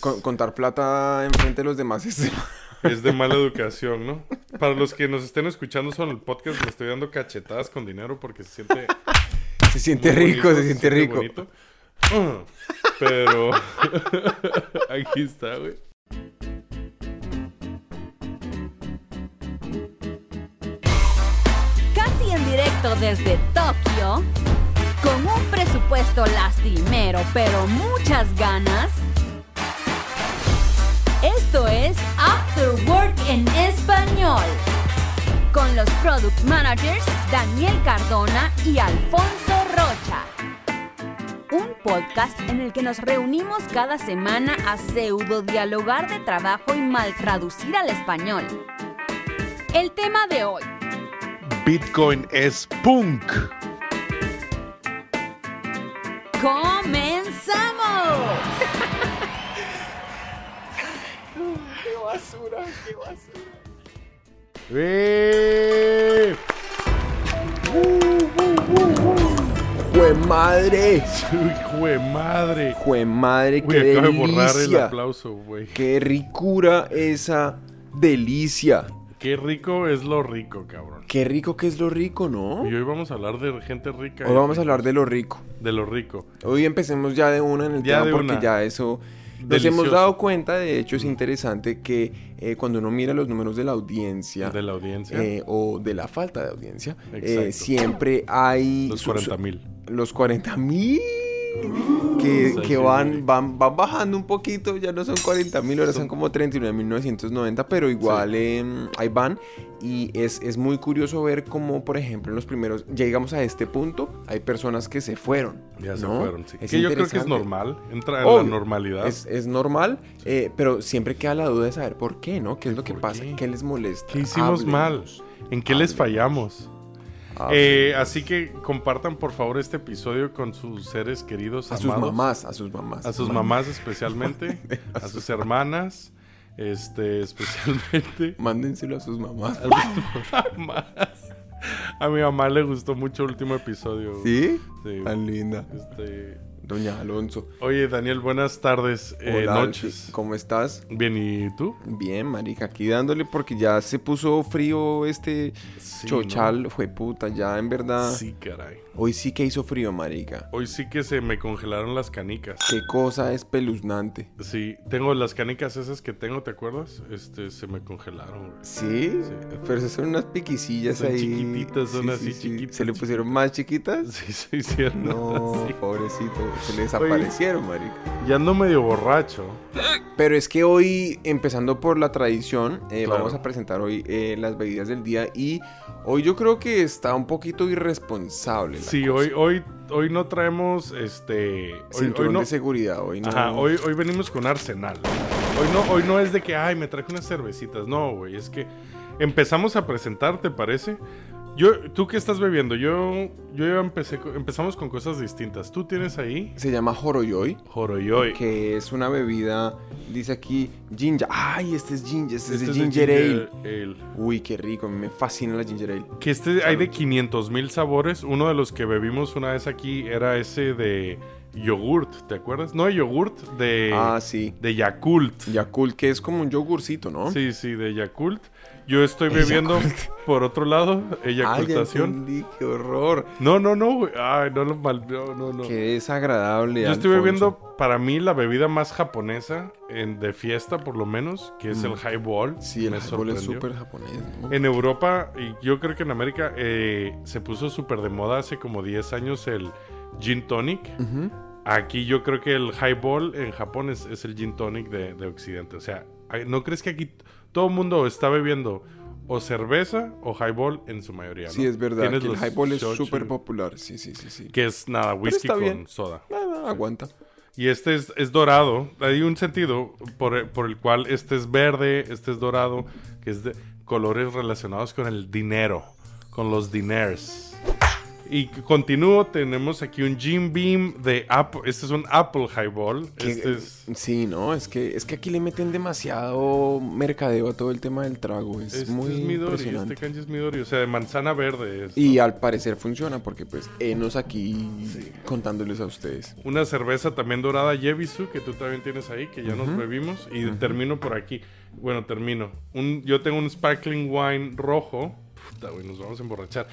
Con- contar plata enfrente de los demás es... Es de mala educación, ¿no? Para los que nos estén escuchando solo el podcast, me estoy dando cachetadas con dinero porque se siente Se siente rico, bonito, se siente rico. bonito. Ah, Pero aquí está, güey. Casi en directo desde Tokio, con un presupuesto lastimero pero muchas ganas. Esto es After Work en español, con los product managers Daniel Cardona y Alfonso Rocha. Un podcast en el que nos reunimos cada semana a pseudo dialogar de trabajo y mal traducir al español. El tema de hoy, Bitcoin es punk. ¡Comenzamos! ¡Eh! ¡Jue madre! ¡Hijo de madre! ¡Jue madre! ¡Qué acabo de borrar el delicia! aplauso, güey. ¡Qué ricura esa delicia! Qué rico es lo rico, cabrón. ¡Qué rico que es lo rico, ¿no? Y hoy vamos a hablar de gente rica. Hoy vamos a hablar de lo rico. De lo rico. Hoy empecemos ya de una en el Ya tema de porque una. ya eso... Nos hemos dado cuenta, de hecho es interesante que eh, cuando uno mira los números de la audiencia De la audiencia. eh, o de la falta de audiencia, eh, siempre hay... los su- 40 mil. los 40 mil que, Sí, que sí, van, sí. van, van bajando un poquito, ya no son 40 mil, ahora son como 39.990, pero igual em, ahí van. Y es, es muy curioso ver cómo, por ejemplo, en los primeros, ya llegamos a este punto, hay personas que se fueron. Ya se ¿no? fueron, sí. Es que yo creo que es normal. Entra en la normalidad. Es, es normal, eh, pero siempre queda la duda de saber por qué, ¿no? ¿Qué es lo que ¿Por pasa? qué? ¿Qué les molesta? ¿Qué hicimos mal? ¿En qué les fallamos? Háblenos. Eh, así que compartan por favor este episodio con sus seres queridos a sus mamás, a sus mamás. A sus mamás especialmente. a sus hermanas. Este, especialmente. Mándenselo a sus mamás. A sus mamás. A mi mamá le gustó mucho el último episodio. ¿Sí? Sí. Tan linda. Este, Doña Alonso. Oye, Daniel, buenas tardes, eh, Hola, noches. ¿Cómo estás? Bien, ¿y tú? Bien, marica, aquí dándole porque ya se puso frío este Sí, chochal, fue puta, ya en verdad. Sí, caray. Hoy sí que hizo frío, marica. Hoy sí que se me congelaron las canicas. Qué cosa espeluznante. Sí, tengo las canicas esas que tengo, ¿te acuerdas? Este, se me congelaron, güey. ¿Sí? Sí. Pero son unas piquicillas Son ahí. chiquititas, son así chiquitas, ¿Se le pusieron más chiquitas? Sí, se hicieron. No, así. pobrecito, se le desaparecieron, marica. Ya ando medio borracho. Pero es que hoy, empezando por la tradición, eh, Claro. vamos a presentar hoy eh, las bebidas del día y hoy yo creo que está un poquito irresponsable. La Sí, cosa. hoy, hoy, hoy no traemos este. Hoy, Cinturón hoy no. de seguridad, hoy no. Ajá, hoy, hoy venimos con arsenal. Hoy no, hoy no es de que, ay, me traje unas cervecitas. No, güey, es que empezamos a presentar, ¿te parece? Yo, ¿tú qué estás bebiendo? Yo, yo ya empecé, empezamos con cosas distintas. ¿Tú tienes ahí? Se llama Joroyoy, Joroyoy. que es una bebida, dice aquí, ginger. Ay, este es ginger, este, Este es de de ginger, ale. ale. Uy, qué rico, me fascina la ginger ale. Que este hay de 500 mil sabores. Uno de los que bebimos una vez aquí era ese de yogurt, ¿te acuerdas? No de yogurt, de, Ah, sí. de Yakult. Yakult, que es como un yogurcito, ¿no? Sí, sí, de Yakult. Yo estoy bebiendo, por otro lado, Ay, ya eyacultación. entendí, qué horror. No, no, no, güey. Ay, no lo mal. No, no, no. Qué desagradable. Yo estoy bebiendo, para mí, la bebida más japonesa, en, de fiesta por lo menos, que es el highball. Mm. Sí, el Me highball es súper japonés, ¿no? En Europa, y yo creo que en América, eh, se puso súper de moda hace como 10 años el gin tonic. Aquí yo creo que el highball en Japón es, es el gin tonic de, de Occidente. O sea, ay, ¿no crees que aquí todo el mundo está bebiendo o cerveza o highball en su mayoría? ¿no? Sí, es verdad. Que el highball es súper popular. Sí, sí, sí, sí. Que es nada, whisky con bien. soda. Ah, aguanta. Y este es, es dorado. Hay un sentido por, por el cual este es verde, este es dorado, que es de colores relacionados con el dinero, con los diners. Y continúo, tenemos aquí un Jim Beam de Apple. Este es un Apple Highball. Que- Este es, Sí, no, es que, es que aquí le meten demasiado mercadeo a todo el tema del trago. Es este muy es Midori, impresionante. este kanji es Midori, o sea, de manzana verde. Y al parecer funciona porque pues enos aquí contándoles a ustedes. Una cerveza también dorada Yebisu, que tú también tienes ahí, que ya nos bebimos. Y termino por aquí. Bueno, termino. Un, yo tengo un sparkling wine rojo. Puta, güey, nos vamos a emborrachar.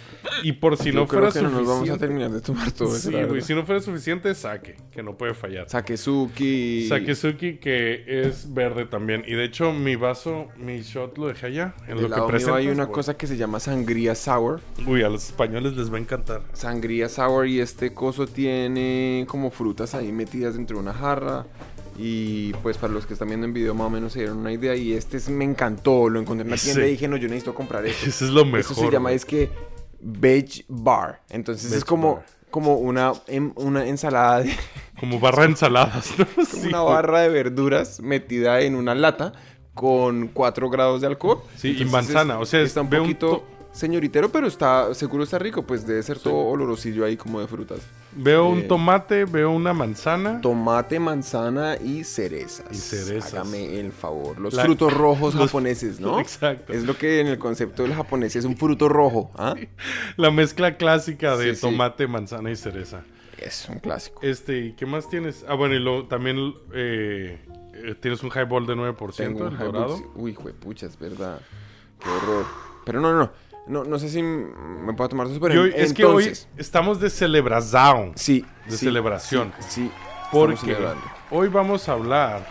Y por si Yo no creo fuera que no suficiente... nos vamos a terminar de tomar todo eso. Sí, güey, si no fuera suficiente, saque, que no puede fallar. Sakezuki. Sakezuki, que es verde también. Y de hecho, mi vaso, mi shot lo dejé allá. En Del lo que presentas. hay una güey. cosa que se llama sangría sour. Uy, a los españoles les va a encantar. Sangría sour y este coso tiene como frutas ahí metidas dentro de una jarra. Y pues para los que están viendo en video más o menos se dieron una idea. Y este es- me encantó, lo encontré en la tienda Sí. y dije, no, yo necesito comprar esto. Eso es lo mejor. Eso se llama es que veg bar. Entonces es como, bar. como una, em- una ensalada, de, Como barra de ensaladas, ¿no? Sí, una barra de verduras metida en una lata con 4 grados de alcohol. Sí, y manzana, es- o sea, es- está un poquito to- señoritero, pero está seguro está rico, pues debe ser todo olorosillo ahí como de frutas. Veo un tomate, veo una manzana. Tomate, manzana y cerezas. Y cerezas. Hágame el favor. Los La- frutos rojos los- japoneses, ¿no? Exacto. Es lo que en el concepto del japonés es un fruto rojo. ¿ah? La mezcla clásica de Sí, tomate, manzana y cereza. Es un clásico. Este, ¿y qué más tienes? Ah, bueno, y lo, también eh, tienes un highball de 9%, Tengo un el dorado. Uy, juepucha, es verdad. Qué horror. Pero no, no, no. No, no sé si me puedo tomar eso, pero en- es que hoy estamos de celebración. Sí. de sí, celebración. Sí, sí, Porque hoy vamos a hablar.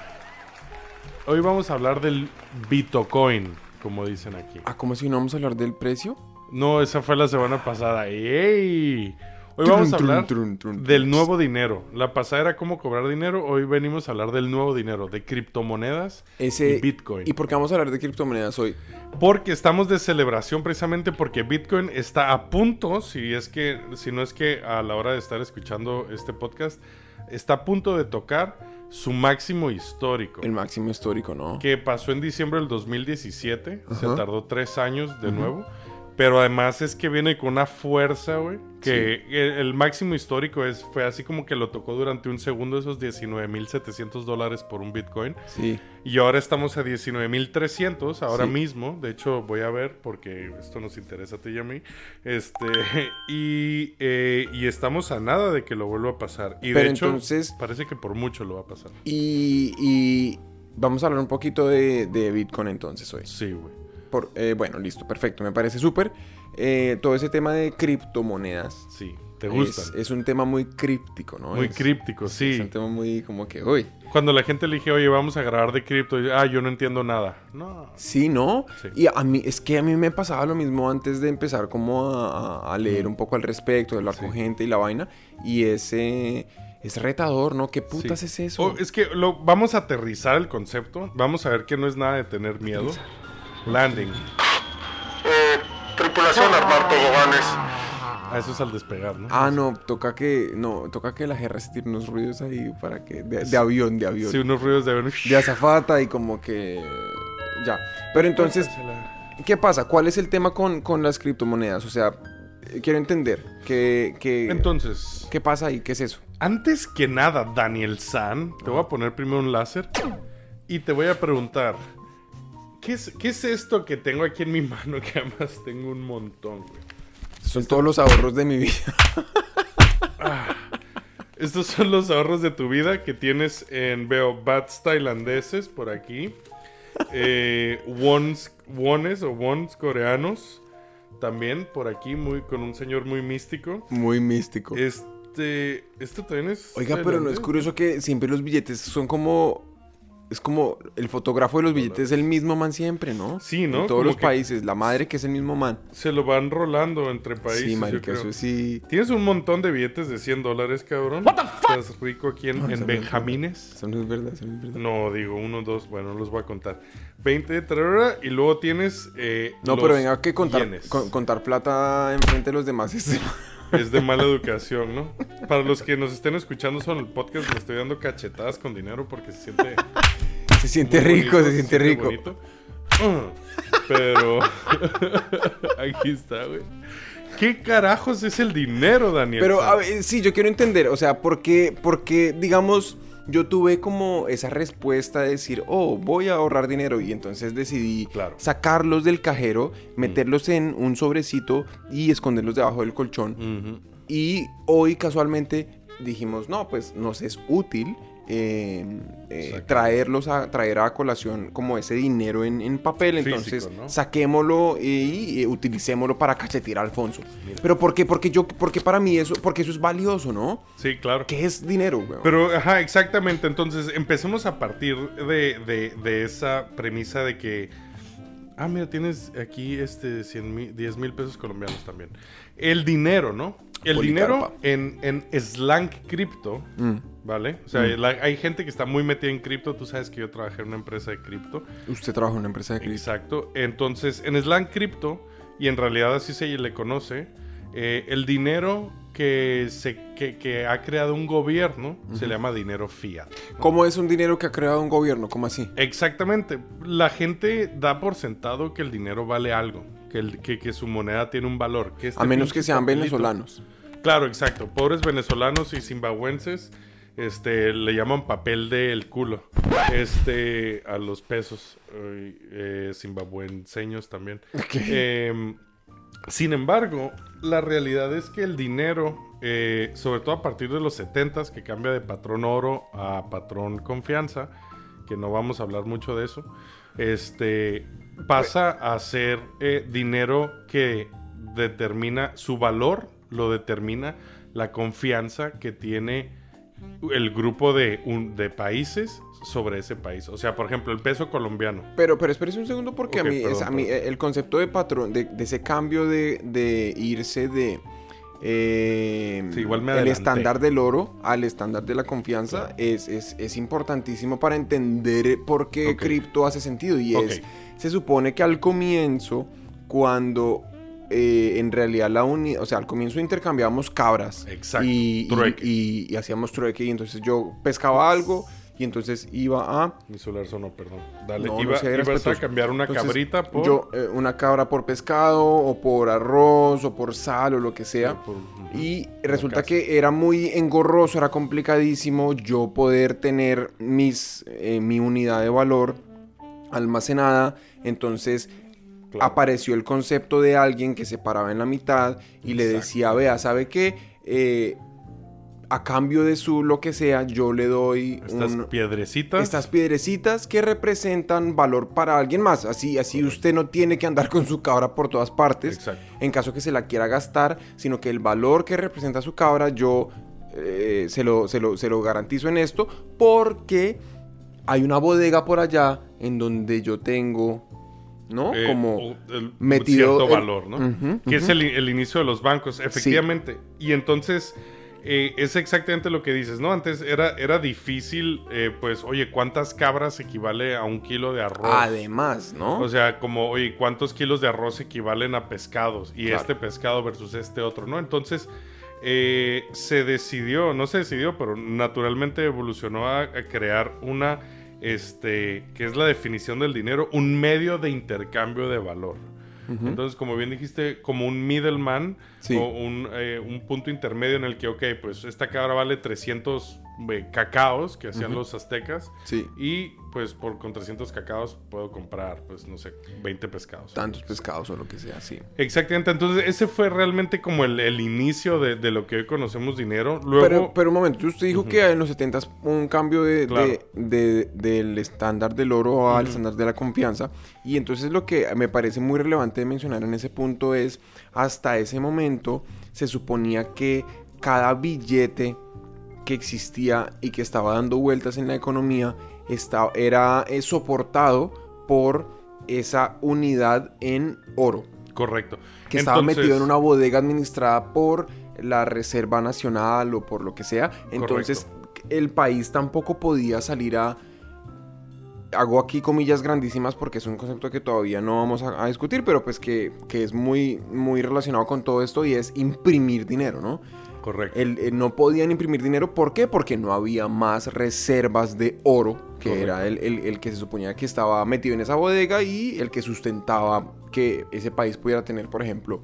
Hoy vamos a hablar del Bitcoin, como dicen aquí. Ah, ¿cómo si no vamos a hablar del precio? No, esa fue la semana pasada. ¡Ey! Hoy vamos a hablar trun, trun, trun, del nuevo dinero. La pasada era cómo cobrar dinero. Hoy venimos a hablar del nuevo dinero, de criptomonedas Ese... y Bitcoin. ¿Y por qué vamos a hablar de criptomonedas hoy? Porque estamos de celebración precisamente porque Bitcoin está a punto, si es que, si no es que a la hora de estar escuchando este podcast, está a punto de tocar su máximo histórico. El máximo histórico, ¿no? Que pasó en diciembre del 2017. Se tardó tres años de nuevo. Pero además es que viene con una fuerza, güey. Que el, el máximo histórico es, fue así como que lo tocó durante un segundo esos 19.700 dólares por un Bitcoin. Sí. Y ahora estamos a 19.300, ahora Sí. mismo. De hecho, voy a ver porque esto nos interesa a ti y a mí. Este, y, eh, y estamos a nada de que lo vuelva a pasar. Y de Pero hecho, entonces- parece que por mucho lo va a pasar. Y, y vamos a hablar un poquito de, de Bitcoin entonces hoy. Sí, güey. Por, eh, bueno, listo, perfecto, me parece súper. Eh, todo ese tema de criptomonedas Sí, te gusta. es, es un tema muy críptico, ¿no? Muy Es- críptico, Es sí. un tema muy como que, uy, Cuando la gente le dije, oye, vamos a grabar de cripto, y, ah, yo no entiendo nada. No. sí, ¿no? Sí. Y a mí, es que a mí me pasaba lo mismo antes de empezar como a, leer un poco al respecto, de hablar Sí. con gente y la vaina. Y ese es retador, ¿no? ¿Qué putas Sí. es eso? Oh, es que lo, vamos a aterrizar el concepto. Vamos a ver que no es nada de tener miedo. Landing. Eh, tripulación armar toboganes. Ah, eso es al despegar, ¿no? Ah, no, toca que, no, toca que la jerra se tire unos ruidos ahí para que, de, de avión, de avión. Sí, unos ruidos de avión. de azafata y como que ya. Pero entonces, ¿qué pasa? ¿Cuál es el tema con, con las criptomonedas? O sea, eh, quiero entender qué, qué, Entonces, qué pasa ahí, qué es eso. antes que nada, Daniel San, te voy a poner primero un láser y te voy a preguntar, ¿qué es, qué es esto que tengo aquí en mi mano? Que además tengo un montón, güey. Son todos los ahorros de mi vida. Estos son los ahorros de tu vida que tienes en, veo, bats tailandeses por aquí. Eh, wons, wones o wons coreanos también por aquí, muy, con un señor muy místico. Muy místico. Este, esto también es... Oiga, pero no es curioso que siempre los billetes son como... Es como el fotógrafo de los billetes es el mismo man siempre, ¿no? Sí, ¿no? En todos Como los países. La madre que es el mismo man. Se lo van rolando entre países. sí, yo marica, creo. eso sí. Tienes un montón de billetes de 100 dólares, cabrón. Estás rico aquí en, No, en Benjamines. Eso no es verdad, eso no es verdad. No, digo, uno, dos, bueno, no los voy a contar. 20, tarara, y luego tienes. eh, No, los pero venga, que contar, con- contar plata enfrente de los demás es... Es de mala educación, ¿no? Para los que nos estén escuchando solo en el podcast, le estoy dando cachetadas con dinero porque se siente. se siente rico, bonito, se siente rico. bonito. Ah, Pero. aquí está, güey. ¿Qué carajos es el dinero, Daniel? Pero, a ver, sí, yo quiero entender, o sea, ¿por qué, porque, digamos, yo tuve como esa respuesta de decir, oh, voy a ahorrar dinero y entonces decidí Claro. sacarlos del cajero, meterlos en un sobrecito y esconderlos debajo del colchón. Y hoy casualmente dijimos, no, pues nos es útil eh, eh, traerlos a traer a colación como ese dinero en, en papel. Físico, Entonces ¿no? saquémoslo y, eh, utilicémoslo para cachetear a Alfonso. Mira. Pero ¿por qué? Porque yo, porque para mí eso, porque eso es valioso, ¿no? Sí, claro. ¿Qué es dinero, weón? Pero, ajá, exactamente. Entonces, empecemos a partir de, de- de esa premisa de que. Ah, mira, tienes aquí este 100 mil, 10 mil pesos colombianos también. El dinero, ¿no? El Policarpa. dinero en, en slang cripto, Mm. ¿vale? O sea, la- hay gente que está muy metida en cripto. Tú sabes que yo trabajé en una empresa de cripto. Usted trabaja en una empresa de cripto. Exacto. Entonces, en slang cripto, y en realidad así se le conoce, eh, el dinero que, se, que, que ha creado un gobierno se le llama dinero fiat. ¿Cómo es un dinero que ha creado un gobierno? ¿Cómo así? Exactamente. La gente da por sentado que el dinero vale algo, que, el- que, que su moneda tiene un valor. Que este A menos que sean papelito- venezolanos. Claro, exacto. Pobres venezolanos y zimbabuenses este, le llaman papel del culo este, a los pesos. eh, zimbabuenseños también. Em, sin embargo, la realidad es que el dinero, eh, sobre todo a partir de los 70s, que cambia de patrón oro a patrón confianza, que no vamos a hablar mucho de eso, este, pasa a ser eh, dinero que determina su valor, lo determina la confianza que tiene el grupo de, un- de países sobre ese país. O sea, por ejemplo, el peso colombiano. Pero, pero espérese un segundo porque a mí, es- a mí el concepto de patrón, de, de ese cambio de, de irse de eh, Sí, igual me el estándar del oro al estándar de la confianza es, es, es importantísimo para entender por qué cripto hace sentido. Y es, se supone que al comienzo, cuando eh, en realidad la unidad, o sea, al comienzo intercambiábamos cabras. Exacto, Y, y- trueque. y- y hacíamos trueque y entonces yo pescaba algo y entonces iba a... Mi celular sonó, perdón. Dale, No, no iba, ibas a cambiar una Entonces, cabrita por... Yo, eh, una cabra por pescado, o por arroz, o por sal, o lo que sea. por-. Y resulta que era muy engorroso, era complicadísimo yo poder tener mis, eh, mi unidad de valor almacenada. Entonces Claro. apareció el concepto de alguien que se paraba en la mitad y le decía, vea, ¿sabe qué? Eh, a cambio de su lo que sea, yo le doy Estas un- piedrecitas. estas piedrecitas que representan valor para alguien más. Así, así usted no tiene que andar con su cabra por todas partes Exacto. en caso que se la quiera gastar, sino que el valor que representa su cabra yo eh, se, lo, se, lo, se lo garantizo en esto porque hay una bodega por allá en donde yo tengo, ¿no? eh, Como... el- metido cierto el- valor, ¿no? Que es el, el inicio de los bancos, efectivamente. Y entonces eh, es exactamente lo que dices, ¿no? Antes era, era difícil, eh, pues, oye, ¿cuántas cabras equivale a un kilo de arroz? Además, ¿no? O sea, como, oye, ¿cuántos kilos de arroz equivalen a pescados? Y Claro. este pescado versus este otro, ¿no? Entonces, se decidió, no se decidió, pero naturalmente evolucionó a, a crear una, este, que es la definición del dinero, un medio de intercambio de valor. Entonces, como bien dijiste, como un middleman Sí. o un, eh, un punto intermedio en el que, ok, pues esta cabra vale 300 eh, cacaos que hacían los aztecas sí, y pues por con 300 cacaos puedo comprar, pues no sé, 20 pescados. tantos pescados o lo que sea, sí. Exactamente, entonces ese fue realmente como el, el inicio de, de lo que hoy conocemos dinero. Luego, Pero, pero un momento, usted dijo que en los 70 un cambio de, Claro. de- de- del estándar del oro al estándar de la confianza. Y entonces lo que me parece muy relevante de mencionar en ese punto es, hasta ese momento se suponía que cada billete que existía y que estaba dando vueltas en la economía esta- era eh, soportado por esa unidad en oro correcto. que estaba metido en una bodega administrada por la Reserva Nacional o por lo que sea. Entonces, el país tampoco podía salir a. Hago aquí comillas grandísimas porque es un concepto que todavía no vamos a, a discutir, pero pues que, que es muy, muy relacionado con todo esto y es imprimir dinero, ¿no? Correcto. El- el no podían imprimir dinero, ¿por qué? Porque no había más reservas de oro, que Correcto. era el, el- el que se suponía que estaba metido en esa bodega y el que sustentaba que ese país pudiera tener, por ejemplo,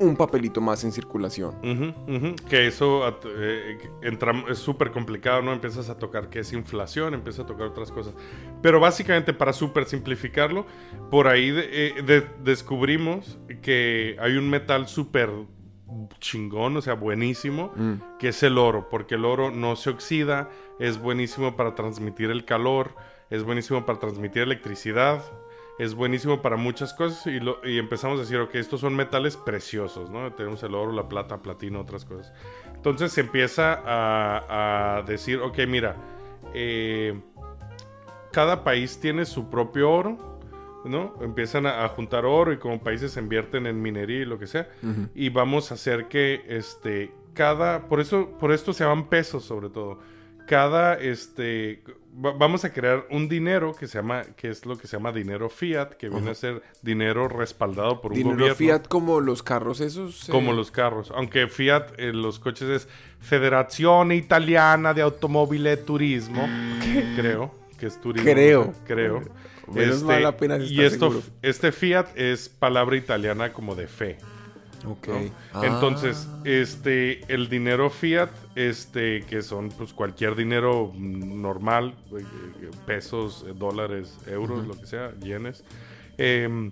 un papelito más en circulación. Que eso eh, entra- es súper complicado, ¿no? Empiezas a tocar que es inflación, empiezas a tocar otras cosas. Pero básicamente, para súper simplificarlo, por ahí de- eh, de- descubrimos que hay un metal súper chingón, o sea, buenísimo, que es el oro, porque el oro no se oxida, es buenísimo para transmitir el calor, es buenísimo para transmitir electricidad, es buenísimo para muchas cosas y, lo- y empezamos a decir, ok, estos son metales preciosos, ¿no? Tenemos el oro, la plata, platino, otras cosas. Entonces se empieza a, a decir, ok, mira, eh, cada país tiene su propio oro, ¿no? Empiezan a, a juntar oro y como países se invierten en minería y lo que sea. Y vamos a hacer que, este, cada, por eso, por esto se llaman pesos sobre todo. Cada, este, va- vamos a crear un dinero que se llama, que es lo que se llama dinero fiat, que viene a ser dinero respaldado por un Dinero gobierno. fiat como los carros esos. eh, Como los carros. Aunque Fiat, eh, los coches es Federazione Italiana de Automobile Turismo. Creo que es turismo. Creo. creo. Menos mal apenas y esto, seguro. este Fiat es palabra italiana como de fe. Ok. ¿no? Ah. Entonces, este, el dinero fiat, este, que son pues cualquier dinero normal, eh, eh, pesos, eh, dólares, euros, lo que sea, yenes, em,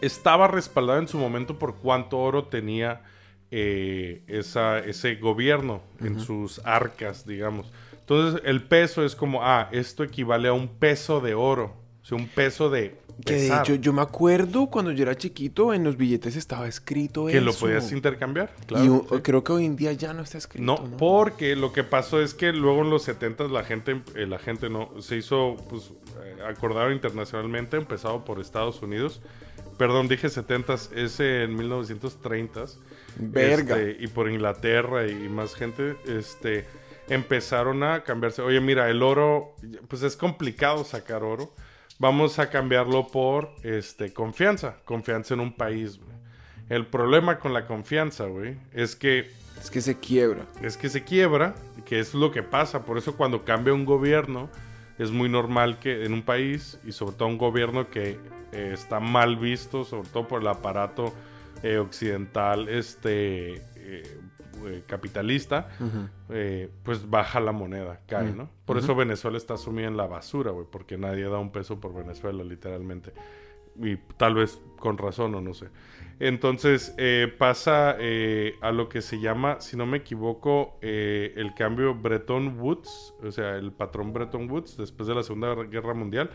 estaba respaldado en su momento por cuánto oro tenía eh, esa, ese gobierno en sus arcas, digamos. Entonces, el peso es como, ah, esto equivale a un peso de oro, sea, un peso de... Que de hecho, yo me acuerdo cuando yo era chiquito, en los billetes estaba escrito que eso. lo podías intercambiar. y Claro, sí. creo que hoy en día ya no está escrito. No, No, porque lo que pasó es que luego en los 70 la gente, eh, la gente no, se hizo pues, eh, acordado internacionalmente, empezado por Estados Unidos. Perdón, dije 70 es en 1930 Verga. Este, y por Inglaterra y más gente, este, empezaron a cambiarse. Oye, mira, el oro, pues es complicado sacar oro. Vamos a cambiarlo por este, confianza, confianza en un país. güey. El problema con la confianza, güey, es que Es que se quiebra. es que se quiebra, que es lo que pasa. Por eso cuando cambia un gobierno, es muy normal que en un país, y sobre todo un gobierno que eh, está mal visto, sobre todo por el aparato eh, occidental este, eh, eh, capitalista, eh, pues baja la moneda, cae, ¿no? Por eso Venezuela está sumida en la basura, güey, porque nadie da un peso por Venezuela, literalmente. Y tal vez con razón o no sé. Entonces eh, pasa a lo que se llama, si no me equivoco, el cambio Bretton Woods, o sea, el patrón Bretton Woods después de la Segunda Guerra Mundial,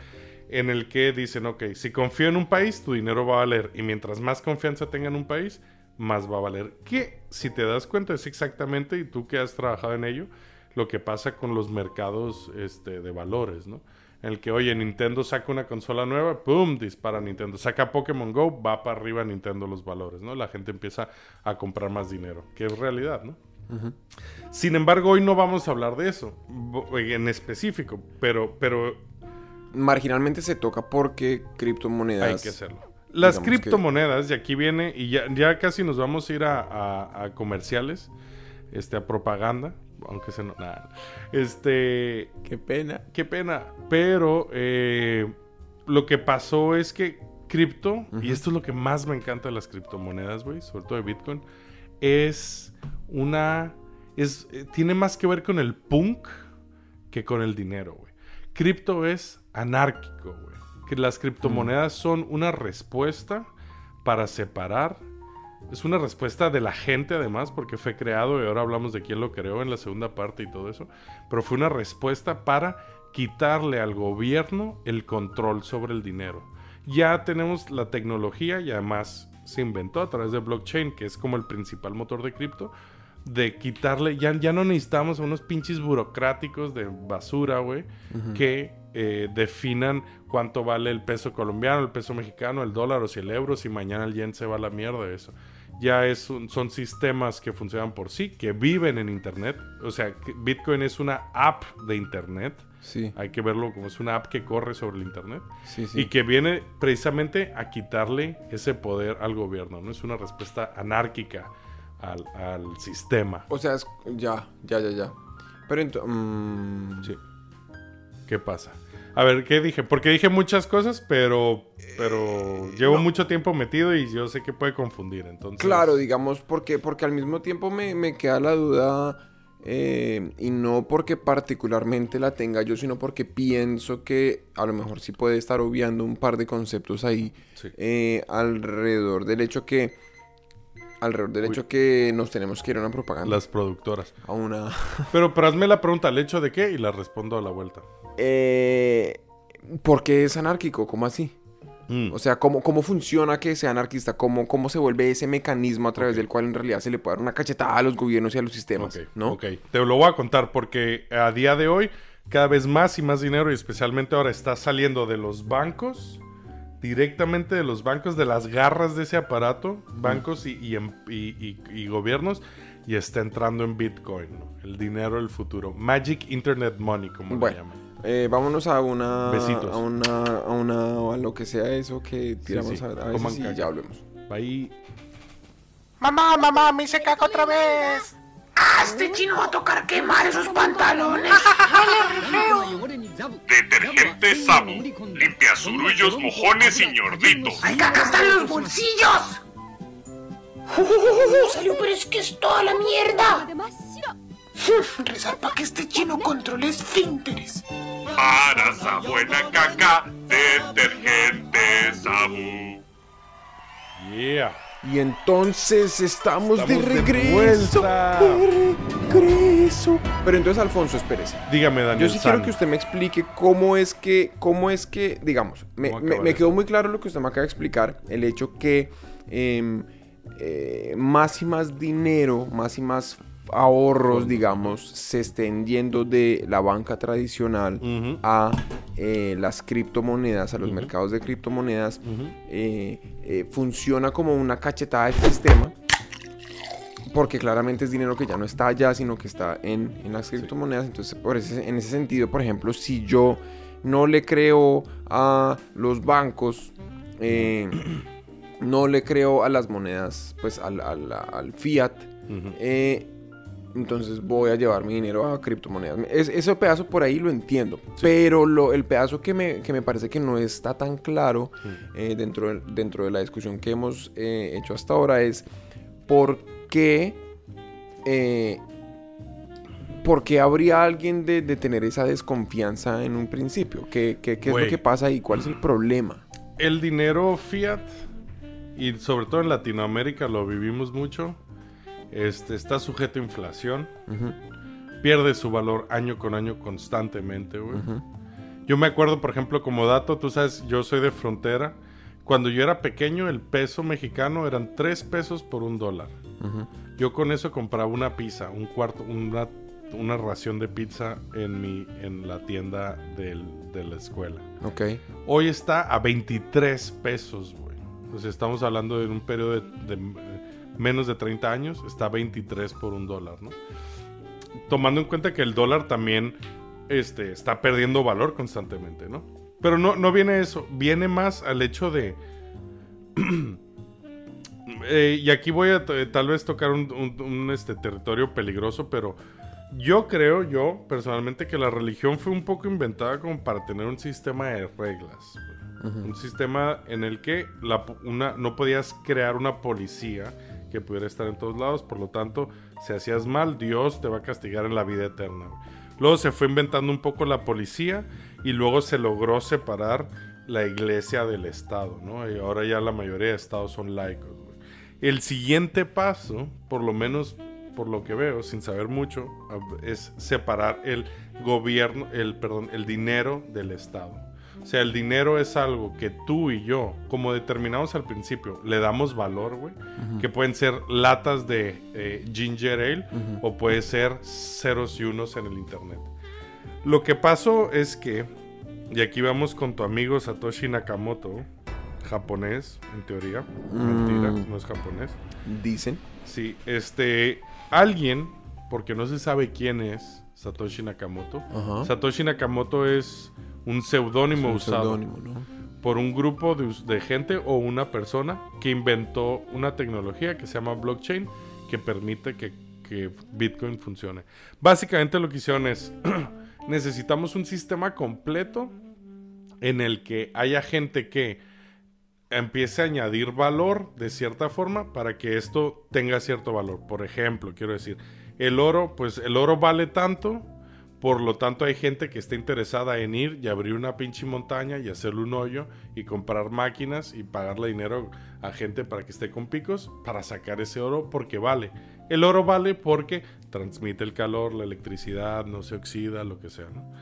en el que dicen, ok, si confío en un país, tu dinero va a valer, y mientras más confianza tenga en un país, más va a valer. Que si te das cuenta es exactamente, y tú que has trabajado en ello, lo que pasa con los mercados este, de valores, ¿no? En el que, oye, Nintendo saca una consola nueva, ¡pum! Dispara Nintendo. Saca Pokémon Go, va para arriba Nintendo los valores, ¿no? La gente empieza a comprar más dinero, que es realidad, ¿no? Sin embargo, hoy no vamos a hablar de eso en específico, pero, pero Marginalmente se toca porque criptomonedas. hay que hacerlo. Las que- criptomonedas, y aquí viene, y ya, ya casi nos vamos a ir a, a- a comerciales, este, a propaganda, aunque se no, nada. Este, Qué pena. qué pena, pero eh, lo que pasó es que cripto, y esto es lo que más me encanta de las criptomonedas, güey, sobre todo de Bitcoin, es una, es, eh, tiene más que ver con el punk que con el dinero, güey. Cripto es anárquico, güey. Que las criptomonedas son una respuesta para separar. Es una respuesta de la gente además, porque fue creado y ahora hablamos de quién lo creó en la segunda parte y todo eso. Pero fue una respuesta para quitarle al gobierno el control sobre el dinero. Ya tenemos la tecnología y además se inventó a través de blockchain, que es como el principal motor de cripto, de quitarle, ya, ya no necesitamos a unos pinches burocráticos de basura, güey, que eh, definan cuánto vale el peso colombiano, el peso mexicano, el dólar o si el euro, si mañana el yen se va a la mierda, eso. Ya es un- son sistemas que funcionan por sí, que viven en Internet. O sea, Bitcoin es una app de Internet. Sí, Hay que verlo como es una app que corre sobre el Internet. sí, sí. Y que viene precisamente a quitarle ese poder al gobierno. No es una respuesta anárquica al, al sistema. O sea, es- ya, ya, ya, ya. Pero entonces. Sí. ¿Qué pasa? A ver, ¿qué dije? Porque dije muchas cosas, pero, pero llevo no. mucho tiempo metido y yo sé que puede confundir. Entonces, Claro, digamos, porque, porque al mismo tiempo me, me queda la duda, eh, y no porque particularmente la tenga yo, sino porque pienso que a lo mejor sí puede estar obviando un par de conceptos ahí Sí. eh, alrededor del hecho que alrededor del Uy. hecho que nos tenemos que ir a una propaganda, las productoras. a una... Pero, pero hazme la pregunta, ¿el hecho de qué? Y la respondo a la vuelta. Eh, ¿Por qué es anárquico? ¿Cómo así? Mm. O sea, ¿cómo, cómo funciona que sea anarquista? ¿Cómo, ¿Cómo se vuelve ese mecanismo a través Ok. del cual en realidad se le puede dar una cachetada a los gobiernos y a los sistemas? Ok, ¿no? ok. Te lo voy a contar porque a día de hoy cada vez más y más dinero y especialmente ahora está saliendo de los bancos, directamente de los bancos, de las garras de ese aparato, bancos y, y em- y- y- y gobiernos, y está entrando en Bitcoin, ¿no? el dinero del futuro. Magic Internet Money, como Bueno. le llaman. Eh, vámonos a una, Besitos. a una, a una, a lo que sea eso que tiramos sí. a, a veces y ya volvemos. Ahí Mamá, mamá, me hice caca otra vez. ¡Ah, este chino va a tocar quemar esos pantalones! Detergente Sabu. Limpia zurullos, mojones y ñorditos. ¡Hay caca hasta en los bolsillos! ¡Uh, salió, pero es que es toda la mierda. Rezar para que este chino controle esfínteres. Para esa buena caca, detergente Sabu. Yeah. Y entonces estamos, de Estamos de regreso. de regreso. Pero entonces, Alfonso, espérese. Dígame, Yo Daniel. sí San. quiero que usted me explique cómo es que, cómo es que, digamos, me, ¿Cómo me- quedó muy claro lo que usted me acaba de explicar, el hecho que em, eh, más y más dinero, más y más ahorros, digamos, se estén yendo de la banca tradicional a eh, las criptomonedas, a los mercados de criptomonedas, eh, eh, funciona como una cachetada del sistema. Porque claramente es dinero que ya no está allá, sino que está en, en las criptomonedas. Entonces, por ese- en ese sentido, por ejemplo, si yo no le creo a los bancos, no le creo a las monedas, pues al, al- al fiat, eh, entonces voy a llevar mi dinero a criptomonedas. Es- ese pedazo por ahí lo entiendo. Pero lo, el pedazo que me, que me parece que no está tan claro eh, dentro, de, dentro de la discusión que hemos eh, hecho hasta ahora es por qué... eh, ¿Por qué habría alguien de, de tener esa desconfianza en un principio? ¿Qué, qué- qué es lo que pasa ahí? ¿Cuál es el problema? el dinero fiat y sobre todo en Latinoamérica lo vivimos mucho este está sujeto a inflación pierde su valor año con año constantemente güey. Yo me acuerdo por ejemplo como dato tú sabes yo soy de frontera. Cuando yo era pequeño el peso mexicano eran 3 pesos por un dólar. Yo con eso compraba una pizza un cuarto una, una ración de pizza en mi en la tienda del- de la escuela. Ok. Hoy está a 23 pesos, güey. Sea, estamos hablando de un periodo de, de, menos de 30 años, está a 23 por un dólar, ¿no? Tomando en cuenta que el dólar también este, está perdiendo valor constantemente, ¿no? Pero no, no viene eso, viene más al hecho de... Eh, y aquí voy a tal vez tocar un, un- un, este, territorio peligroso, pero yo creo, yo personalmente, que la religión fue un poco inventada como para tener un sistema de reglas. Un sistema en el que la una, no podías crear una policía que pudiera estar en todos lados. Por lo tanto, si hacías mal, Dios te va a castigar en la vida eterna. Luego se fue inventando un poco la policía y luego se logró separar la iglesia del Estado. ¿no? Y ahora ya la mayoría de estados son laicos. El siguiente paso, por lo menos por lo que veo, sin saber mucho, es separar el gobierno, el perdón, el dinero del Estado. O sea, el dinero es algo que tú y yo, como determinamos al principio, le damos valor, güey. Que pueden ser latas de eh, ginger ale o puede ser ceros y unos en el internet. Lo que pasó es que, y aquí vamos con tu amigo Satoshi Nakamoto, japonés, en teoría. Mentira, Mm. no es japonés. Dicen. Sí, este, alguien, porque no se sabe quién es Satoshi Nakamoto. Satoshi Nakamoto es un seudónimo Un usado por un grupo de gente o una persona que inventó una tecnología que se llama blockchain que permite que, que Bitcoin funcione. Básicamente lo que hicieron es, necesitamos un sistema completo en el que haya gente que empiece a añadir valor de cierta forma para que esto tenga cierto valor. Por ejemplo, quiero decir, el oro, pues el oro vale tanto, por lo tanto hay gente que está interesada en ir y abrir una pinche montaña y hacerle un hoyo y comprar máquinas y pagarle dinero a gente para que esté con picos para sacar ese oro porque vale. El oro vale porque transmite el calor, la electricidad, no se oxida, lo que sea. ¿no?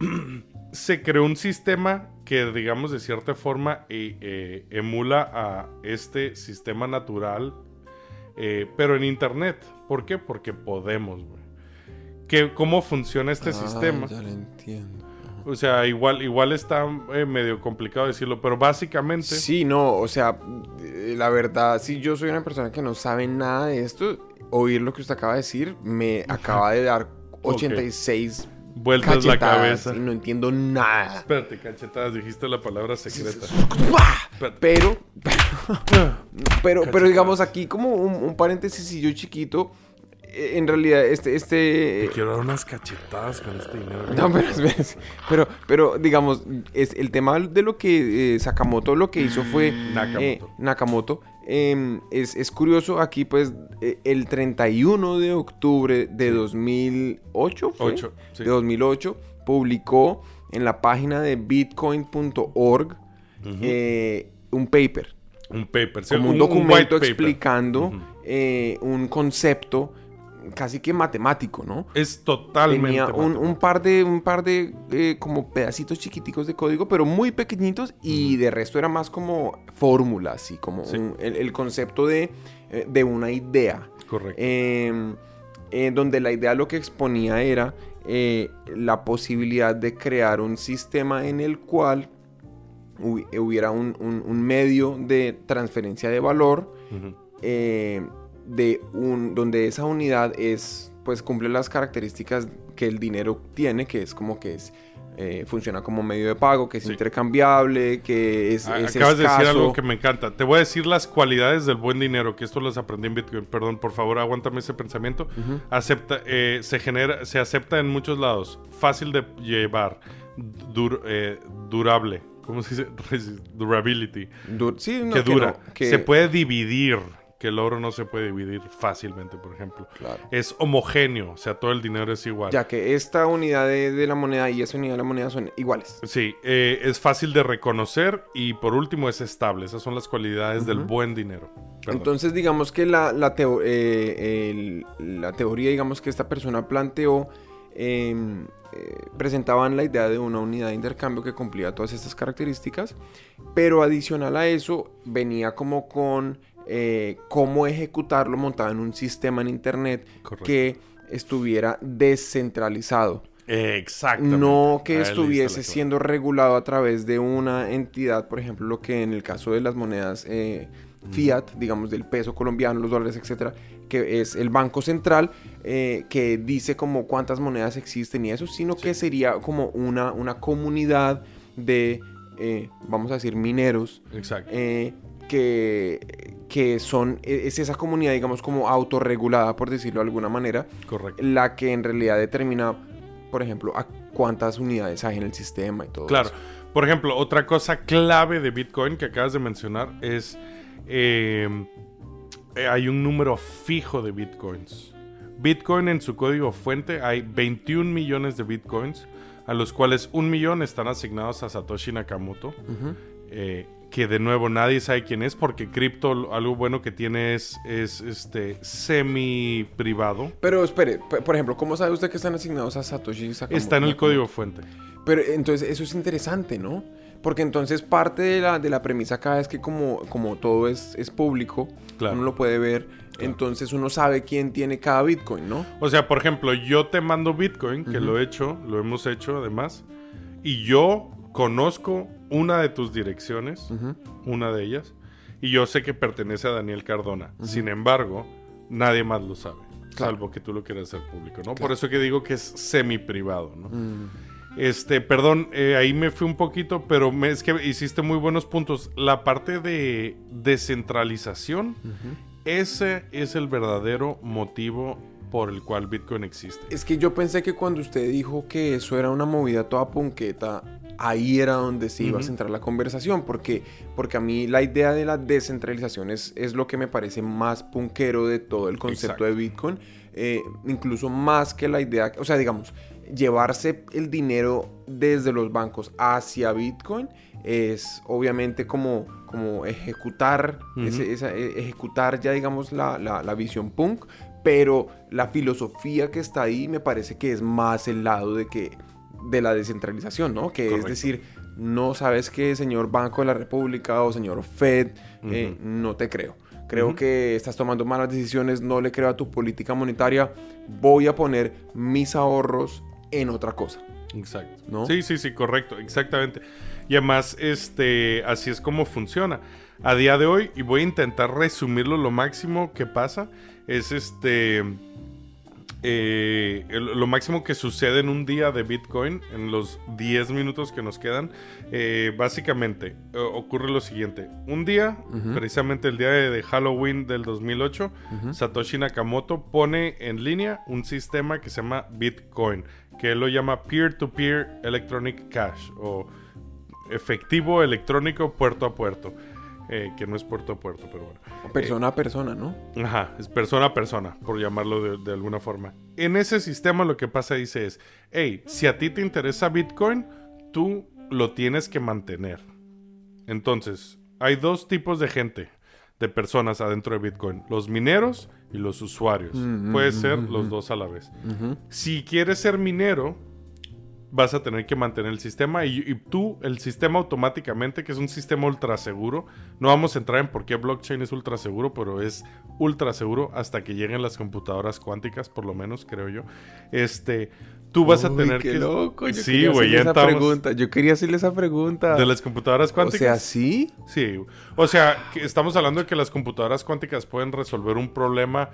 se creó un sistema que, digamos, de cierta forma eh, eh, emula a este sistema natural, eh, pero en Internet. ¿Por qué? Porque podemos, güey. ¿Qué- ¿Cómo funciona este Ah, sistema? Ya lo entiendo. O sea, igual, igual está eh, medio complicado decirlo, pero básicamente... Sí, no, o sea, eh, la verdad, si yo soy una persona que no sabe nada de esto, oír lo que usted acaba de decir me acaba de dar 86 Vueltas la cabeza. y no entiendo nada. Espérate, cachetadas, dijiste la palabra secreta. Pero, pero, pero, pero digamos aquí como un, un paréntesis chiquito, eh, en realidad este, Te este, quiero dar unas cachetadas con este dinero. No, pero, pero, pero digamos, es el tema de lo que eh, Sakamoto lo que hizo fue Nakamoto. eh, Nakamoto. em, es, es curioso aquí, pues, eh, el 31 de octubre de 2008, ¿fue? Ocho, sí. de 2008, publicó en la página de bitcoin.org eh, un paper, Un paper. sí, como un, white documento explicando Ujú. eh, un concepto casi que matemático, ¿no? Es totalmente. Tenía un, par de, un par de eh, como pedacitos chiquiticos de código, pero muy pequeñitos y de resto era más como fórmulas y como Sí. un- el, el concepto de, eh, de una idea. Correcto. Eh, eh, donde la idea lo que exponía era la posibilidad de crear un sistema en el cual hubi- hubiera un, medio de transferencia de valor eh, de un donde esa unidad es pues cumple las características que el dinero tiene que es como que es eh, funciona como medio de pago que es Sí. intercambiable que es, es Acabas de decir algo que me encanta. Te voy a decir las cualidades del buen dinero, que esto las aprendí en Bitcoin. Perdón, por favor, aguántame ese pensamiento. Acepta, eh, se genera, se acepta en muchos lados. Fácil de llevar, dur- eh, durable. ¿Cómo se dice? Durability. Du- sí, no, que dura. no, que- Se puede dividir. Que el oro no se puede dividir fácilmente, por ejemplo. Claro. Es homogéneo, o sea, todo el dinero es igual. ya que esta unidad de, de la moneda y esa unidad de la moneda son iguales Sí, eh, es fácil de reconocer y por último es estable. Esas son las cualidades del buen dinero. Perdón. Entonces, digamos que la, la, teo- eh, el- la teoría, digamos que esta persona planteó, eh, eh, presentaban la idea de una unidad de intercambio que cumplía todas estas características, pero adicional a eso venía como con eh, cómo ejecutarlo montado en un sistema en internet Correcto. que estuviera descentralizado. Exactamente. No que estuviese siendo regulado a través de una entidad, por ejemplo, lo que en el caso de las monedas eh, fiat, digamos del peso colombiano, los dólares, etcétera, que es el Banco Central, eh, que dice como cuántas monedas existen y eso, sino que sería como una, una comunidad de, eh, vamos a decir, mineros, Exacto. Que, que son, es esa comunidad, digamos, como autorregulada, por decirlo de alguna manera, Correcto. la que en realidad determina, por ejemplo, a cuántas unidades hay en el sistema y todo Claro. eso. Por ejemplo, otra cosa clave de Bitcoin que acabas de mencionar es eh, eh, hay un número fijo de Bitcoins. Bitcoin en su código fuente hay 21 millones de Bitcoins, a los cuales un millón están asignados a Satoshi Nakamoto. eh, que de nuevo nadie sabe quién es porque cripto algo bueno que tiene es, es este semi privado Pero espere, por ejemplo, ¿cómo sabe usted que están asignados a Satoshi Sakamoto? está en el código fuente Pero entonces eso es interesante, ¿no? Porque entonces parte de la, de la premisa acá es que como, como todo es, es público, Claro. uno lo puede ver, entonces uno sabe quién tiene cada Bitcoin, ¿no? O sea, por ejemplo, yo te mando Bitcoin, que lo he hecho, lo hemos hecho además, y yo conozco una de tus direcciones, una de ellas, y yo sé que pertenece a Daniel Cardona. Sin embargo, nadie más lo sabe, Claro. salvo que tú lo quieras hacer público, ¿no? Por eso que digo que es semi privado, ¿no? Este, perdón, eh, ahí me fui un poquito, pero me- es que hiciste muy buenos puntos. La parte de descentralización, ese es el verdadero motivo por el cual Bitcoin existe. Es que yo pensé que cuando usted dijo que eso era una movida toda punqueta, ahí era donde se iba a centrar la conversación, porque, porque a mí la idea de la descentralización es, es lo que me parece más punquero de todo el concepto Exacto. de Bitcoin, eh, incluso más que la idea, o sea, digamos, llevarse el dinero desde los bancos hacia Bitcoin es obviamente como, como ejecutar, ese- esa- e- ejecutar ya digamos la, la- la visión punk, pero la filosofía que está ahí me parece que es más el lado de que de la descentralización, ¿no? Que Correcto. es decir, no sabes qué, señor Banco de la República o señor Fed, eh, no te creo. Creo que estás tomando malas decisiones, no le creo a tu política monetaria, voy a poner mis ahorros en otra cosa. Exacto. ¿No? Sí, sí, sí, correcto, exactamente. Y además, este, así es como funciona. A día de hoy, y voy a intentar resumirlo lo máximo que pasa, es este. Eh, el- lo máximo que sucede en un día de Bitcoin, en los 10 minutos que nos quedan, eh, básicamente eh, ocurre lo siguiente. Un día, precisamente el día de, de Halloween del 2008, Satoshi Nakamoto pone en línea un sistema que se llama Bitcoin, que él lo llama Peer-to-Peer Electronic Cash o efectivo electrónico puerto a puerto. Eh, que no es puerto a puerto, pero bueno. Persona a persona, ¿no? Ajá, es persona a persona, por llamarlo de, de alguna forma. En ese sistema lo que pasa dice es, hey, si a ti te interesa Bitcoin, tú lo tienes que mantener. Entonces, hay dos tipos de gente, de personas adentro de Bitcoin, los mineros y los usuarios. Puede ser los dos a la vez. Si quieres ser minero, vas a tener que mantener el sistema y, y tú, el sistema automáticamente, que es un sistema ultra seguro, no vamos a entrar en por qué blockchain es ultra seguro, pero es ultra seguro hasta que lleguen las computadoras cuánticas, por lo menos, creo yo. Este, tú vas a tener qué que... loco. Yo sí, güey, ya esa estamos... pregunta. Yo quería hacerle esa pregunta. De las computadoras o cuánticas. sea, sí. Sí, o sea, que estamos hablando de que las computadoras cuánticas pueden resolver un problema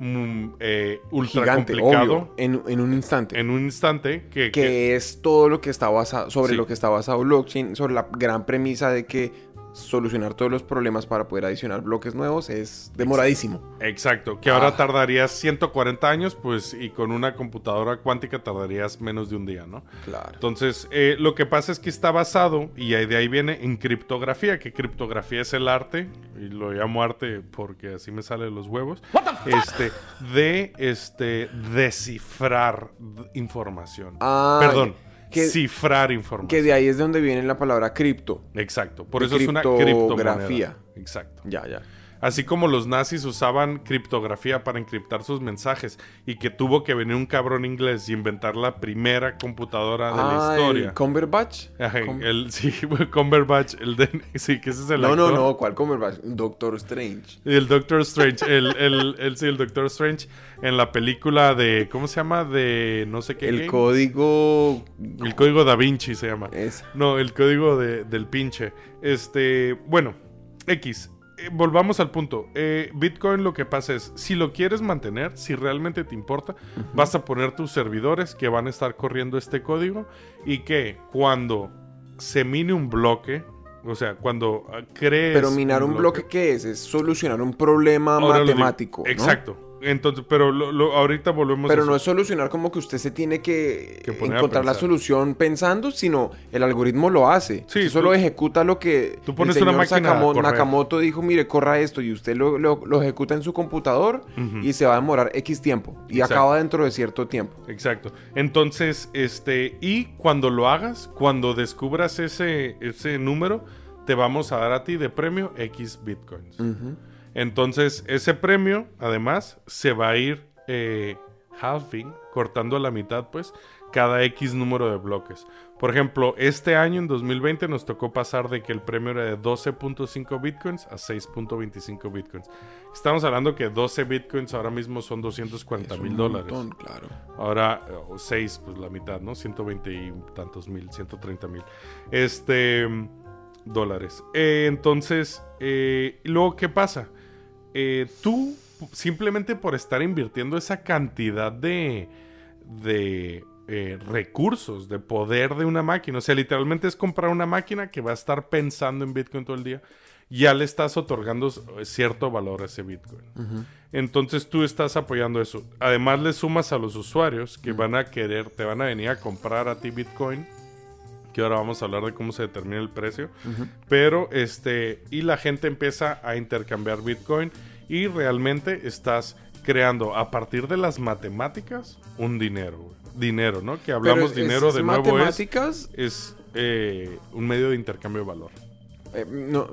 mm, eh, ultra Gigante, complicado obvio. En, en un instante. en un instante que, que- que es todo lo que está basado, sobre Sí. lo que está basado blockchain, sobre la gran premisa de que solucionar todos los problemas para poder adicionar bloques nuevos es demoradísimo. Exacto, que ahora Ah. tardarías 140 años, pues, y con una computadora cuántica tardarías menos de un día, ¿no? Claro. Entonces, eh, lo que pasa es que está basado, y ahí de ahí viene, en criptografía, que criptografía es el arte, y lo llamo arte porque así me sale de los huevos, este, de este, descifrar información. Ah, Perdón, que- cifrar información. Que de ahí es de donde viene la palabra cripto. Exacto, por eso es una criptografía. criptografía. Exacto. Ya, ya. Así como los nazis usaban criptografía para encriptar sus mensajes y que tuvo que venir un cabrón inglés y inventar la primera computadora de la Ah, historia. ¿el Cumberbatch? Ajá, Com- el, sí, Cumberbatch, el de, sí, que ese es el no, no, no, ¿cuál Cumberbatch? Doctor Strange. El Doctor Strange, el, el, el- sí, el Doctor Strange en la película de, ¿cómo se llama? De no sé qué. El game. código... El código Da Vinci se llama. Es... No, el código de- del pinche. Este, bueno, X. Eh, volvamos al punto. Eh, Bitcoin lo que pasa es, si lo quieres mantener, si realmente te importa, vas a poner tus servidores que van a estar corriendo este código y que cuando se mine un bloque, o sea, cuando ah, crees... Pero minar un bloque, ¿qué es? Es solucionar un problema Ahora matemático, ¿no? Exacto. Entonces, pero lo- lo- ahorita volvemos Pero a no es solucionar como que usted se tiene que, encontrar la solución pensando, sino el algoritmo lo hace. Sí, usted solo tú- ejecuta lo que tú pones el una señor. Nakamoto dijo, mire, corra esto, y usted lo, ejecuta en su computador y se va a demorar X tiempo. Y Exacto. acaba dentro de cierto tiempo. Exacto. Entonces, este, y cuando lo hagas, cuando descubras ese, ese número, te vamos a dar a ti de premio X bitcoins. Entonces, ese premio, además, se va a ir eh, halving, cortando a la mitad, pues, cada X número de bloques. Por ejemplo, este año, en 2020, nos tocó pasar de que el premio era de 12.5 bitcoins a 6.25 bitcoins. Estamos hablando que 12 bitcoins ahora mismo son 240 Es mil dólares. claro. Ahora, 6, pues la mitad, ¿no? 120 y tantos mil, 130 mil. Este. dólares. Eh, entonces, eh, luego, ¿qué pasa? Eh, tú, simplemente por estar invirtiendo esa cantidad de. de. eh, recursos, de poder de una máquina. O sea, literalmente es comprar una máquina que va a estar pensando en Bitcoin todo el día. Ya le estás otorgando eh, cierto valor a ese Bitcoin. Entonces tú estás apoyando eso. Además le sumas a los usuarios que van a querer, te van a venir a comprar a ti Bitcoin que ahora vamos a hablar de cómo se determina el precio. Pero, este, y la gente empieza a intercambiar Bitcoin y realmente estás creando a partir de las matemáticas un dinero, güey. Dinero, ¿no? Que hablamos Pero dinero es de nuevo es, matemáticas, es eh, un medio de intercambio de valor. eh, no,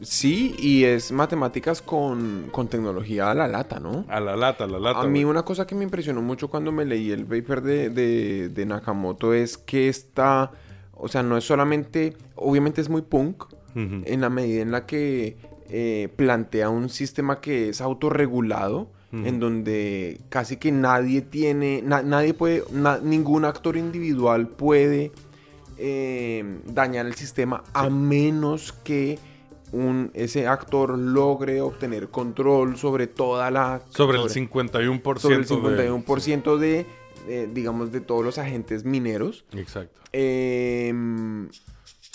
sí, y es matemáticas con, con tecnología a la lata, ¿no? A la lata, a la lata. A mí güey. una cosa que me impresionó mucho cuando me leí el paper de, de- de Nakamoto es que está, o sea, no es solamente, obviamente es muy punk, en la medida en la que eh, plantea un sistema que es autorregulado, en donde casi que nadie tiene, na- nadie puede, na- ningún actor individual puede eh, dañar el sistema a menos que un, ese actor logre obtener control sobre toda la... Sobre el 51%. sobre el de- 51% de, eh, digamos, de todos los agentes mineros. Exacto. Em,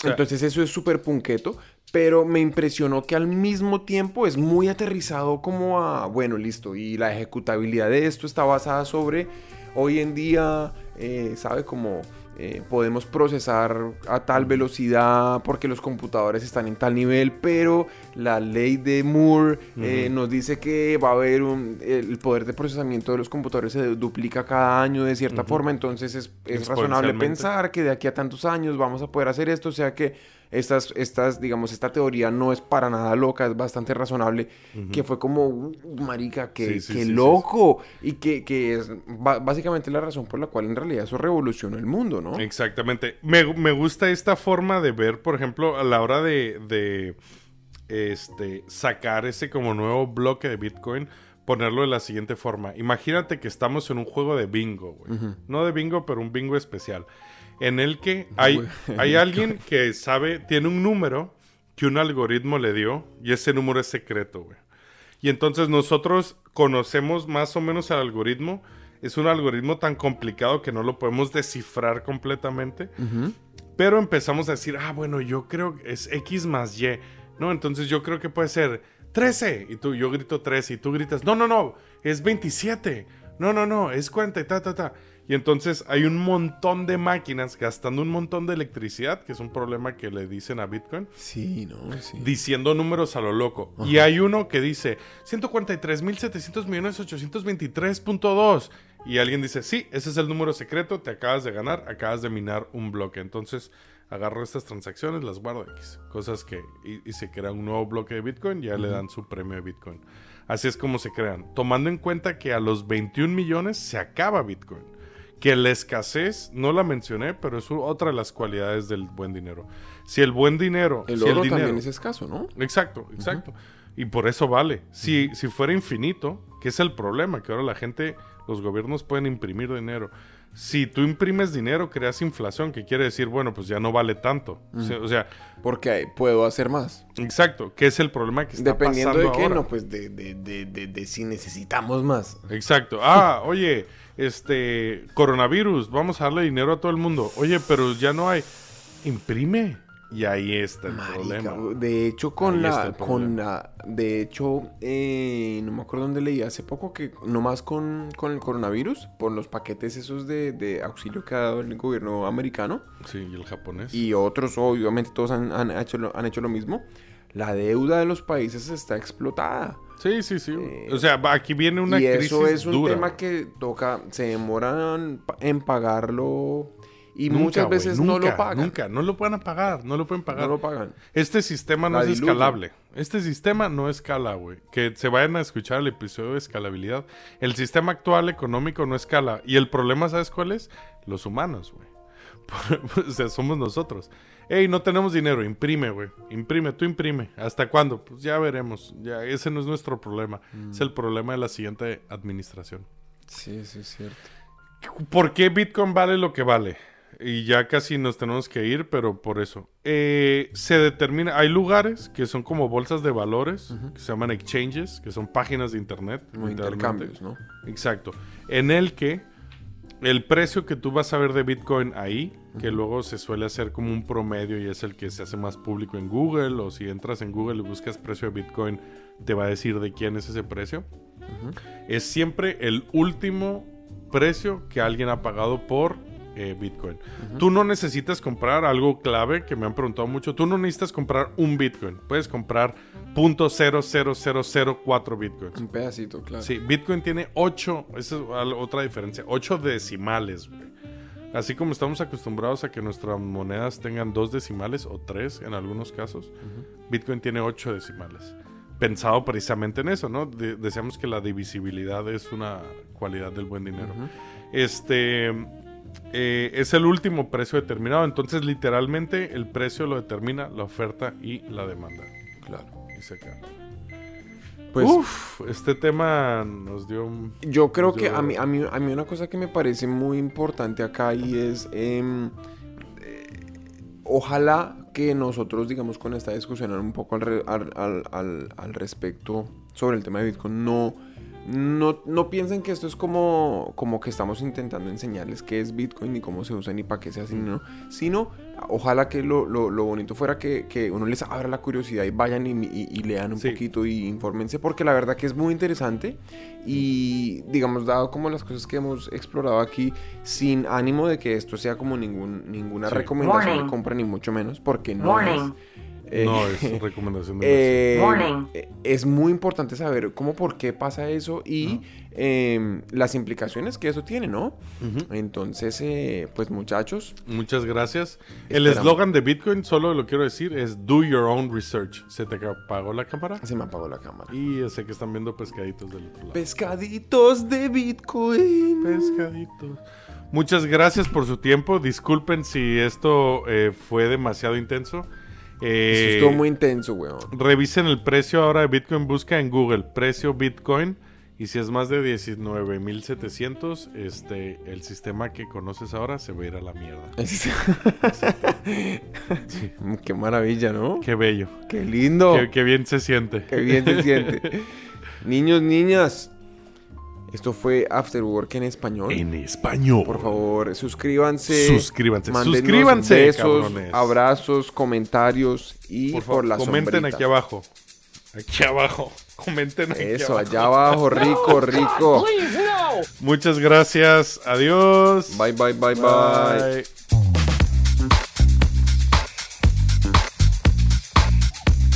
sea- entonces eso es súper punqueto, pero me impresionó que al mismo tiempo es muy aterrizado como a, bueno, listo, y la ejecutabilidad de esto está basada sobre, hoy en día, eh, ¿sabe? Como eh, podemos procesar a tal velocidad porque los computadores están en tal nivel, pero la ley de Moore eh, nos dice que va a haber un, el poder de procesamiento de los computadores se duplica cada año de cierta forma, entonces es, es razonable pensar que de aquí a tantos años vamos a poder hacer esto, o sea que estas, estas, digamos, esta teoría no es para nada loca, es bastante razonable, que fue como, "Uh, marica, que, Sí, sí, que sí, sí, loco, y que, que es básicamente la razón por la cual en realidad eso revolucionó el mundo, ¿no? Exactamente. Me, me gusta esta forma de ver, por ejemplo, a la hora de, de, este, sacar ese como nuevo bloque de Bitcoin, ponerlo de la siguiente forma. Imagínate que estamos en un juego de bingo, güey. No de bingo, pero un bingo especial. En el que hay, hay alguien que sabe, tiene un número que un algoritmo le dio y ese número es secreto, güey. Y entonces nosotros conocemos más o menos el algoritmo. Es un algoritmo tan complicado que no lo podemos descifrar completamente. Pero empezamos a decir, ah, bueno, yo creo que es X más Y. No, entonces yo creo que puede ser 13. Y tú, yo grito 13 y tú gritas, no, no, no, es 27. No, no, no, es 40 y ta, ta, ta. Y entonces hay un montón de máquinas gastando un montón de electricidad, que es un problema que le dicen a Bitcoin Sí, no, sí. diciendo números a lo loco. Y hay uno que dice 143.700 millones 823.2. Y alguien dice, sí, ese es el número secreto, te acabas de ganar, acabas de minar un bloque. Entonces agarro estas transacciones, las guardo X. Cosas que, y, y se crea un nuevo bloque de Bitcoin, ya le dan su premio de Bitcoin. Así es como se crean. Tomando en cuenta que a los 21 millones se acaba Bitcoin. Que la escasez, no la mencioné, pero es otra de las cualidades del buen dinero. Si el buen dinero... El si oro dinero, también es escaso, ¿no? Exacto, exacto. Y por eso vale. Si, si fuera infinito, que es el problema, que ahora la gente, los gobiernos pueden imprimir dinero. Si tú imprimes dinero, creas inflación, que quiere decir, bueno, pues ya no vale tanto. O sea- O sea, Porque puedo hacer más. exacto, que es el problema que está Dependiendo de qué, ahora. no, pues de, de, de, de, de si necesitamos más. Exacto. Ah, oye, este, coronavirus, vamos a darle dinero a todo el mundo. Oye, pero ya no hay. Imprime. Y ahí está el Marica, problema. de hecho con Ahí la, con la, de hecho, eh, no me acuerdo dónde leí hace poco que nomás con, con el coronavirus, por los paquetes esos de, de auxilio que ha dado el gobierno americano Sí, y el japonés. y otros, obviamente todos han, han hecho, lo, han hecho lo mismo, la deuda de los países está explotada. Sí, sí, sí. Eh, o sea, aquí viene una y crisis eso es un dura. tema que toca, se demoran en pagarlo y Nunca, muchas veces no nunca, lo pagan. Nunca, no lo pueden pagar, no lo pueden pagar. No lo pagan. Este sistema no La es escalable. Este sistema no escala, güey. Que se vayan a escuchar el episodio de escalabilidad. El sistema actual económico no escala. Y el problema, ¿sabes cuál es? Los humanos, güey. o sea, somos nosotros. Ey, no tenemos dinero, imprime, güey. Imprime, tú imprime. ¿Hasta cuándo? Pues ya veremos. Ya, ese no es nuestro problema. Es el problema de la siguiente administración. Sí, sí, es cierto. ¿Por qué Bitcoin vale lo que vale? Y ya casi nos tenemos que ir, pero por eso. Eh, se determina, hay lugares que son como bolsas de valores, que se llaman exchanges, que son páginas de internet. Intercambios, ¿no? Exacto. En el que el precio que tú vas a ver de Bitcoin ahí, que luego se suele hacer como un promedio y es el que se hace más público en Google, o si entras en Google y buscas precio de Bitcoin, te va a decir de quién es ese precio. Es siempre el último precio que alguien ha pagado por eh, Bitcoin. Tú no necesitas comprar algo clave que me han preguntado mucho. Tú no necesitas comprar un Bitcoin. Puedes comprar .00004 Bitcoins. Un pedacito, claro. Sí, Bitcoin tiene 8, esa es otra diferencia, 8 decimales, güey. Así como estamos acostumbrados a que nuestras monedas tengan dos decimales o tres en algunos casos, Bitcoin tiene 8 decimales. Pensado precisamente en eso, ¿no? De- deseamos que la divisibilidad es una cualidad del buen dinero. Este eh, es el último precio determinado, entonces literalmente el precio lo determina la oferta y la demanda. Claro. Y se. Pues Uf, este tema nos dio un... yo creo que a mí, a, mí, a mí una cosa que me parece muy importante acá y es... em, eh, ojalá que nosotros, digamos, con esta discusión un poco al, al- al- al respecto sobre el tema de Bitcoin, no, no, no piensen que esto es como, como que estamos intentando enseñarles qué es Bitcoin, ni cómo se usa, ni para qué se hace, no, sino ojalá que lo, lo- lo bonito fuera que, que uno les abra la curiosidad y vayan y, y- y lean un Sí. poquito y infórmense, porque la verdad que es muy interesante y, digamos, dado como las cosas que hemos explorado aquí, sin ánimo de que esto sea como ningún, ninguna Sí. recomendación de compra, ni mucho menos, porque no Morning. es... eh, No, es recomendación de eh, Morning. eh, es muy importante saber cómo, por qué pasa eso y eh, las implicaciones que eso tiene, ¿no? Entonces, eh, pues muchachos, Muchas gracias. El eslogan de Bitcoin, solo lo quiero decir, es Do Your Own Research. ¿Se te apagó la cámara? se me apagó la cámara. Y sé que están viendo pescaditos del otro lado. Pescaditos de Bitcoin. Pescaditos. Muchas gracias por su tiempo. Disculpen si esto eh, fue demasiado intenso. Eh, Eso estuvo muy intenso, weón. Revisen el precio ahora de Bitcoin. Busca en Google precio Bitcoin. Y si es más de 19.700, este, el sistema que conoces ahora se va a ir a la mierda. Qué maravilla, ¿no? Qué bello. Qué lindo. Qué, qué bien se siente. Qué bien se siente. Niños, niñas. Esto fue After Work en español. En español. Por favor, suscríbanse. Suscríbanse. Suscríbanse, besos, cabrones. abrazos, comentarios y Por por, favor, la comenten sombrita. aquí abajo. Aquí abajo. Comenten aquí Eso, abajo. allá abajo, rico, rico. Muchas gracias. Adiós. Bye, bye, bye, bye.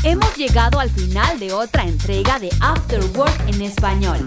Hemos llegado al final de otra entrega de After Work en español.